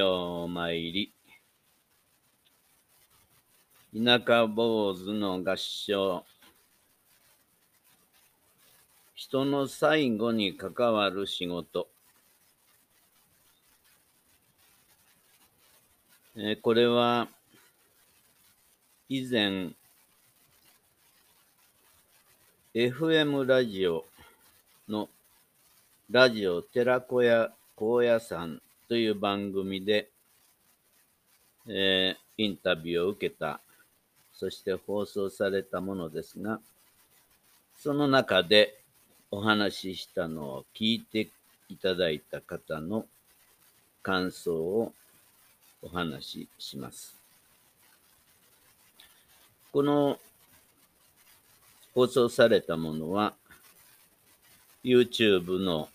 ようまいり。田舎坊主の合唱。人の最後に関わる仕事。えこれは、以前、FM ラジオのラジオ寺子屋高野山という番組で、えーインタビューを受けた、そして放送されたものですが、その中でお話ししたのを聞いていただいた方の感想をお話しします。この放送されたものは、YouTube の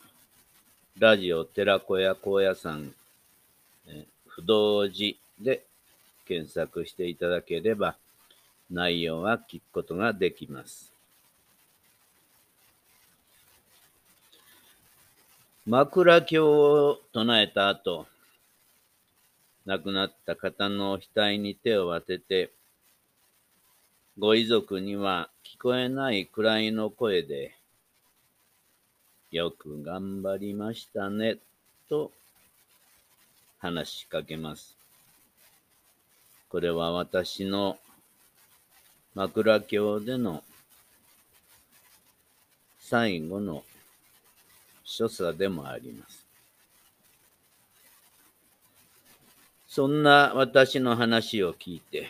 ラジオ寺子屋高野山え不動寺で検索していただければ内容は聞くことができます。枕経を唱えた後、亡くなった方の額に手を当てて、ご遺族には聞こえないくらいの声で、よく頑張りましたね、と話しかけます。これは私の枕経での最後の所作でもあります。そんな私の話を聞いて、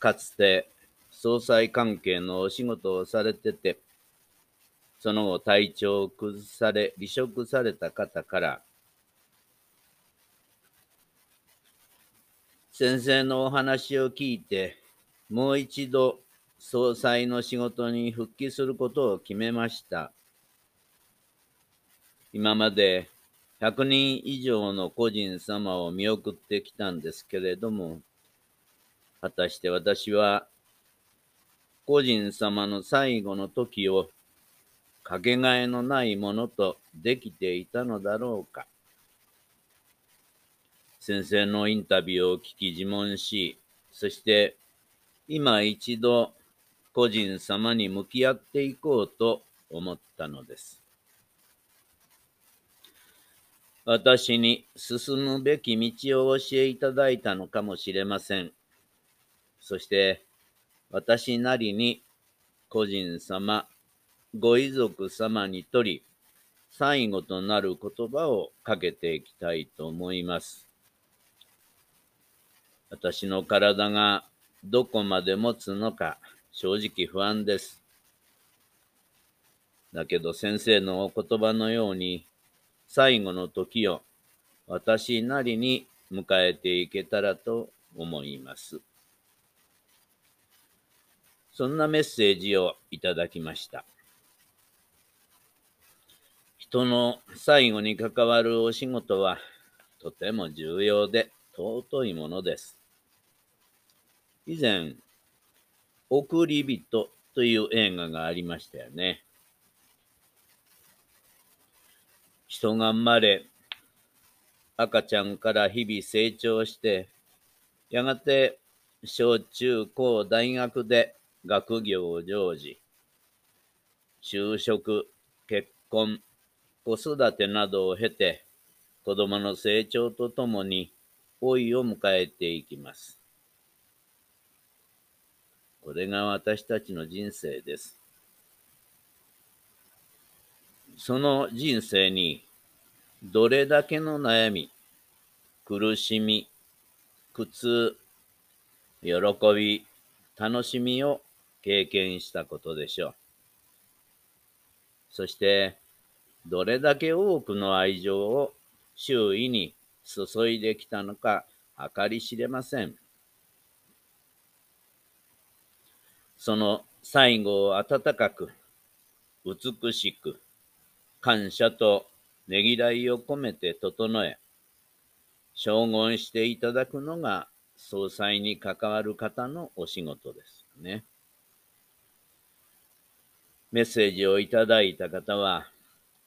かつて総裁関係のお仕事をされてて、その後体調を崩され、離職された方から、先生のお話を聞いて、もう一度総裁の仕事に復帰することを決めました。今まで100人以上の個人様を見送ってきたんですけれども、果たして私は個人様の最後の時をかけがえのないものとできていたのだろうか。先生のインタビューを聞き自問し、そして今一度個人様に向き合っていこうと思ったのです。私に進むべき道を教えいただいたのかもしれません。そして私なりに個人様、ご遺族様にとり、最後となる言葉をかけていきたいと思います。私の体がどこまで持つのか正直不安です。だけど先生のお言葉のように最後の時を私なりに迎えていけたらと思います。そんなメッセージをいただきました。人の最後に関わるお仕事はとても重要で尊いものです。以前、送り人という映画がありましたよね。人が生まれ、赤ちゃんから日々成長して、やがて小中高大学で学業を成就、就職、結婚、子育てなどを経て、子供の成長とともに老いを迎えていきます。これが私たちの人生です。その人生にどれだけの悩み、苦しみ、苦痛、喜び、楽しみを経験したことでしょう。そして、どれだけ多くの愛情を周囲に注いできたのか計り知れません。その最後を温かく、美しく、感謝とねぎらいを込めて整え、称言していただくのが総裁に関わる方のお仕事ですね。メッセージをいただいた方は、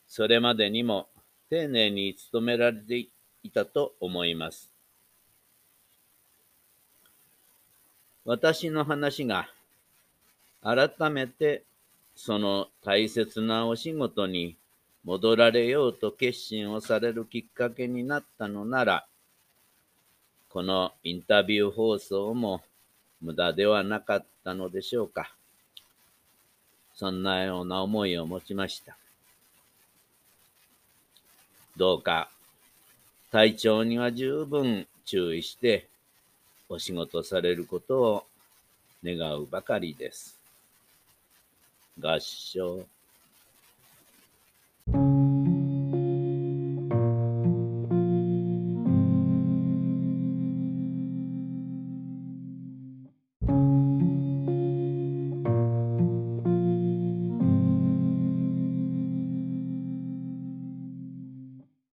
それまでにも丁寧に努められていたと思います。私の話が改めてその大切なお仕事に戻られようと決心をされるきっかけになったのなら、このインタビュー放送も無駄ではなかったのでしょうか。そんなような思いを持ちました。どうか体調には十分注意してお仕事されることを願うばかりです。合唱。